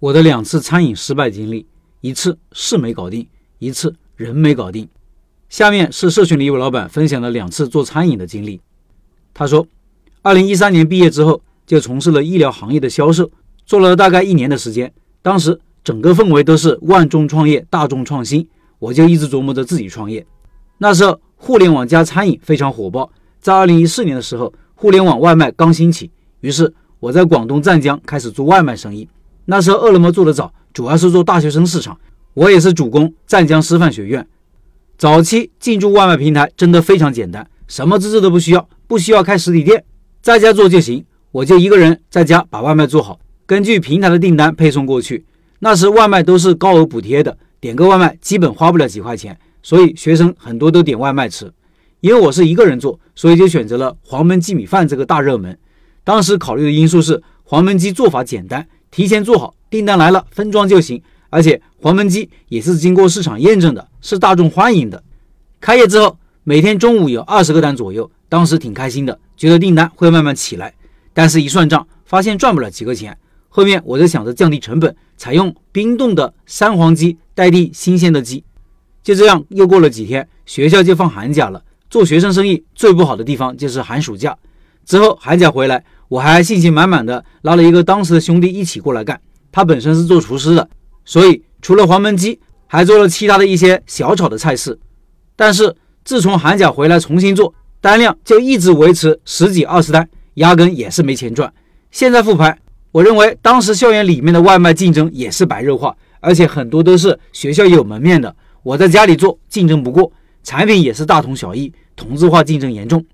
我的两次餐饮失败经历，一次事没搞定，一次人没搞定。下面是社群里一位老板分享的两次做餐饮的经历。他说，二零一三年毕业之后就从事了医疗行业的销售，做了大概一年的时间。当时整个氛围都是万众创业，大众创新，我就一直琢磨着自己创业。那时候互联网加餐饮非常火爆，在二零一四年的时候，互联网外卖刚兴起，于是我在广东湛江开始做外卖生意。那时候饿了么做的早，主要是做大学生市场。我也是主攻湛江师范学院。早期进驻外卖平台真的非常简单，什么资质都不需要，不需要开实体店，在家做就行。我就一个人在家把外卖做好，根据平台的订单配送过去。那时外卖都是高额补贴的，点个外卖基本花不了几块钱，所以学生很多都点外卖吃。因为我是一个人做，所以就选择了黄焖鸡米饭这个大热门。当时考虑的因素是黄焖鸡做法简单。提前做好，订单来了分装就行。而且黄焖鸡也是经过市场验证的，是大众欢迎的。开业之后，每天中午有二十个单左右，当时挺开心的，觉得订单会慢慢起来。但是，一算账，发现赚不了几个钱。后面我就想着降低成本，采用冰冻的三黄鸡代替新鲜的鸡。就这样，又过了几天，学校就放寒假了。做学生生意最不好的地方就是寒暑假。之后寒假回来。我还信心满满的拉了一个当时的兄弟一起过来干，他本身是做厨师的，所以除了黄焖鸡，还做了其他的一些小炒的菜式。但是自从寒假回来重新做，单量就一直维持十几二十单，压根也是没钱赚。现在复盘，我认为当时校园里面的外卖竞争也是白热化，而且很多都是学校有门面的，我在家里做竞争不过，产品也是大同小异，同质化竞争严重。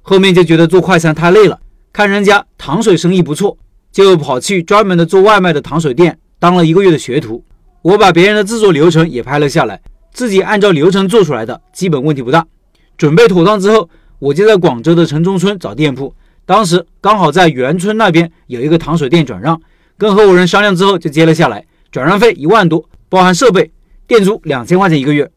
后面就觉得做快餐太累了。看人家糖水生意不错，就跑去专门的做外卖的糖水店当了一个月的学徒。我把别人的制作流程也拍了下来，自己按照流程做出来的，基本问题不大。准备妥当之后，我就在广州的城中村找店铺。当时刚好在元村那边有一个糖水店转让，跟合伙人商量之后就接了下来，转让费一万多，包含设备，店租两千块钱一个月。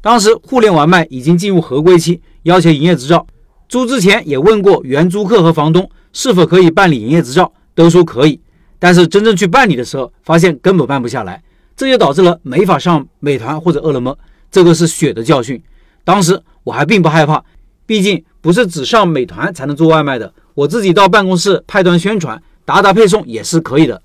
当时互联网卖已经进入合规期，要求营业执照。租之前也问过原租客和房东是否可以办理营业执照，都说可以。但是真正去办理的时候，发现根本办不下来，这就导致了没法上美团或者饿了么。这个是血的教训。当时我还并不害怕，毕竟不是只上美团才能做外卖的，我自己到办公室派单宣传、打打配送也是可以的。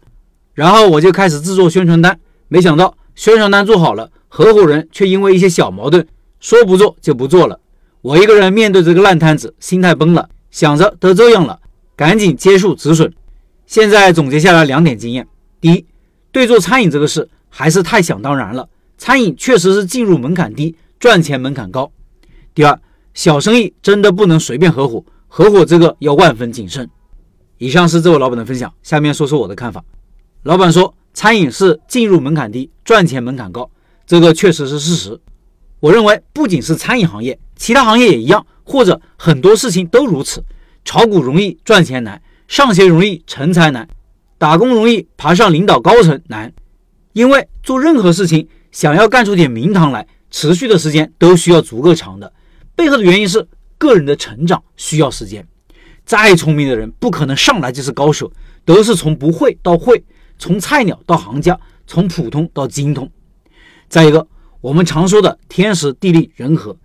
然后我就开始制作宣传单，没想到宣传单做好了，合伙人却因为一些小矛盾，说不做就不做了。我一个人面对这个烂摊子，心态崩了，想着都这样了，赶紧结束止损。现在总结下来两点经验：第一，对做餐饮这个事还是太想当然了，餐饮确实是进入门槛低，赚钱门槛高；第二，小生意真的不能随便合伙，合伙这个要万分谨慎。以上是这位老板的分享，下面说说我的看法。老板说，餐饮是进入门槛低，赚钱门槛高，这个确实是事实。我认为不仅是餐饮行业，其他行业也一样，或者很多事情都如此。炒股容易赚钱难，上学容易成才难，打工容易爬上领导高层难。因为做任何事情，想要干出点名堂来，持续的时间都需要足够长的。背后的原因是个人的成长需要时间。再聪明的人不可能上来就是高手，都是从不会到会，从菜鸟到行家，从普通到精通。再一个。我们常说的天时地利人和，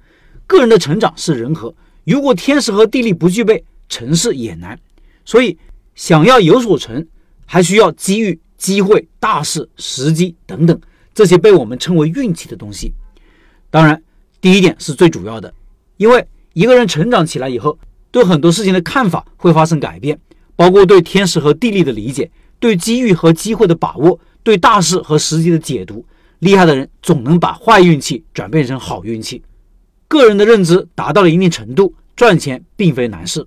个人的成长是人和。如果天时和地利不具备，成事也难。所以，想要有所成，还需要机遇、机会、大事、时机等等这些被我们称为运气的东西。当然，第一点是最主要的，因为一个人成长起来以后，对很多事情的看法会发生改变，包括对天时和地利的理解，对机遇和机会的把握，对大事和时机的解读。厉害的人总能把坏运气转变成好运气。个人的认知达到了一定程度，赚钱并非难事。